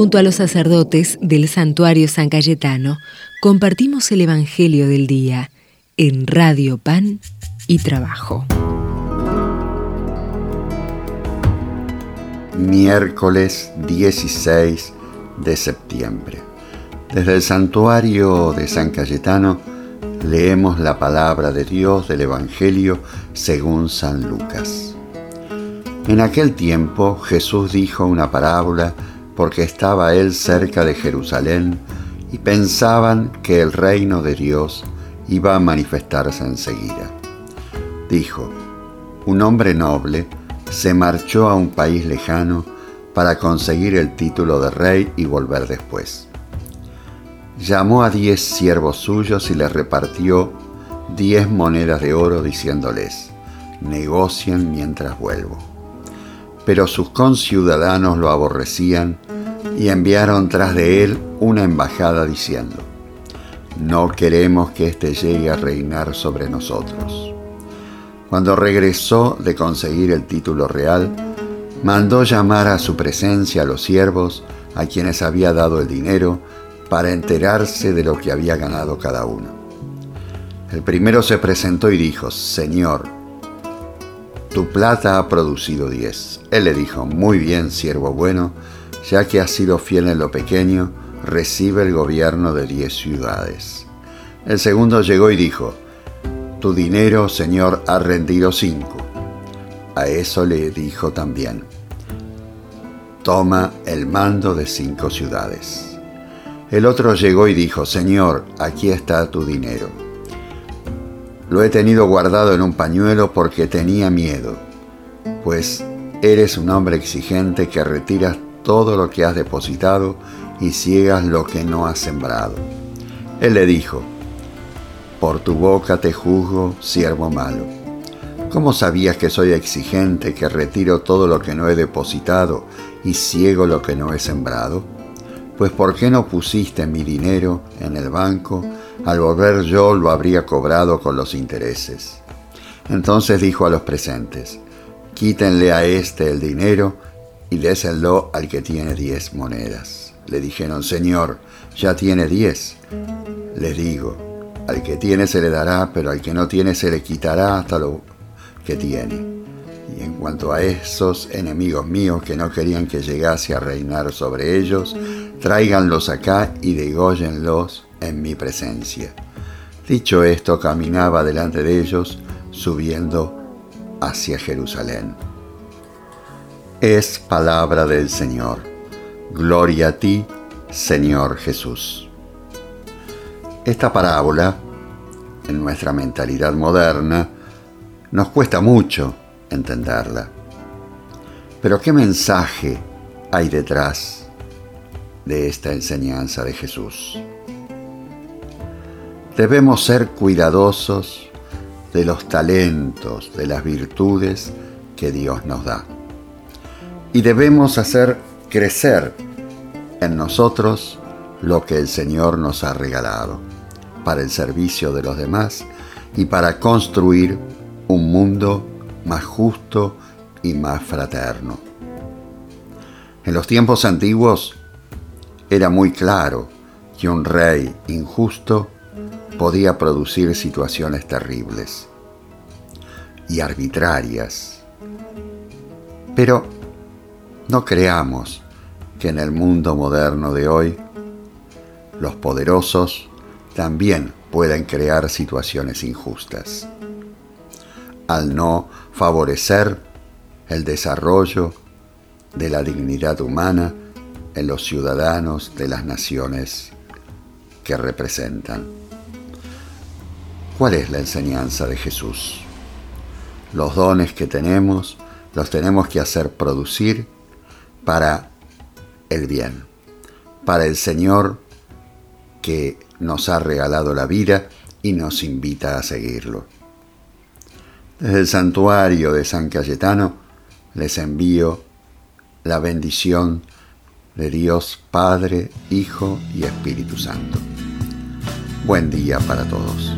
Junto a los sacerdotes del santuario San Cayetano, compartimos el Evangelio del Día en Radio Pan y Trabajo. Miércoles 16 de septiembre. Desde el santuario de San Cayetano leemos la palabra de Dios del Evangelio según San Lucas. En aquel tiempo Jesús dijo una parábola porque estaba él cerca de Jerusalén y pensaban que el reino de Dios iba a manifestarse enseguida. Dijo, un hombre noble se marchó a un país lejano para conseguir el título de rey y volver después. Llamó a diez siervos suyos y les repartió diez monedas de oro diciéndoles, negocien mientras vuelvo. Pero sus conciudadanos lo aborrecían y enviaron tras de él una embajada diciendo, no queremos que éste llegue a reinar sobre nosotros. Cuando regresó de conseguir el título real, mandó llamar a su presencia a los siervos a quienes había dado el dinero para enterarse de lo que había ganado cada uno. El primero se presentó y dijo, Señor, tu plata ha producido diez. Él le dijo, muy bien, siervo bueno, ya que has sido fiel en lo pequeño, recibe el gobierno de diez ciudades. El segundo llegó y dijo, tu dinero, Señor, ha rendido cinco. A eso le dijo también, toma el mando de cinco ciudades. El otro llegó y dijo, Señor, aquí está tu dinero. Lo he tenido guardado en un pañuelo porque tenía miedo, pues eres un hombre exigente que retiras todo lo que has depositado y ciegas lo que no has sembrado. Él le dijo, por tu boca te juzgo, siervo malo. ¿Cómo sabías que soy exigente, que retiro todo lo que no he depositado y ciego lo que no he sembrado? Pues ¿por qué no pusiste mi dinero en el banco? Al volver yo lo habría cobrado con los intereses. Entonces dijo a los presentes, quítenle a este el dinero y désenlo al que tiene diez monedas. Le dijeron, Señor, ya tiene diez. Les digo, al que tiene se le dará, pero al que no tiene se le quitará hasta lo que tiene. Y en cuanto a esos enemigos míos que no querían que llegase a reinar sobre ellos, tráiganlos acá y dególlenlos en mi presencia. Dicho esto, caminaba delante de ellos, subiendo hacia Jerusalén. Es palabra del Señor. Gloria a ti, Señor Jesús. Esta parábola, en nuestra mentalidad moderna, nos cuesta mucho entenderla. Pero ¿qué mensaje hay detrás de esta enseñanza de Jesús? Debemos ser cuidadosos de los talentos, de las virtudes que Dios nos da. Y debemos hacer crecer en nosotros lo que el Señor nos ha regalado para el servicio de los demás y para construir un mundo más justo y más fraterno. En los tiempos antiguos era muy claro que un rey injusto podía producir situaciones terribles y arbitrarias. Pero no creamos que en el mundo moderno de hoy los poderosos también pueden crear situaciones injustas al no favorecer el desarrollo de la dignidad humana en los ciudadanos de las naciones que representan. ¿Cuál es la enseñanza de Jesús? Los dones que tenemos los tenemos que hacer producir para el bien, para el Señor que nos ha regalado la vida y nos invita a seguirlo. Desde el santuario de San Cayetano les envío la bendición de Dios Padre, Hijo y Espíritu Santo. Buen día para todos.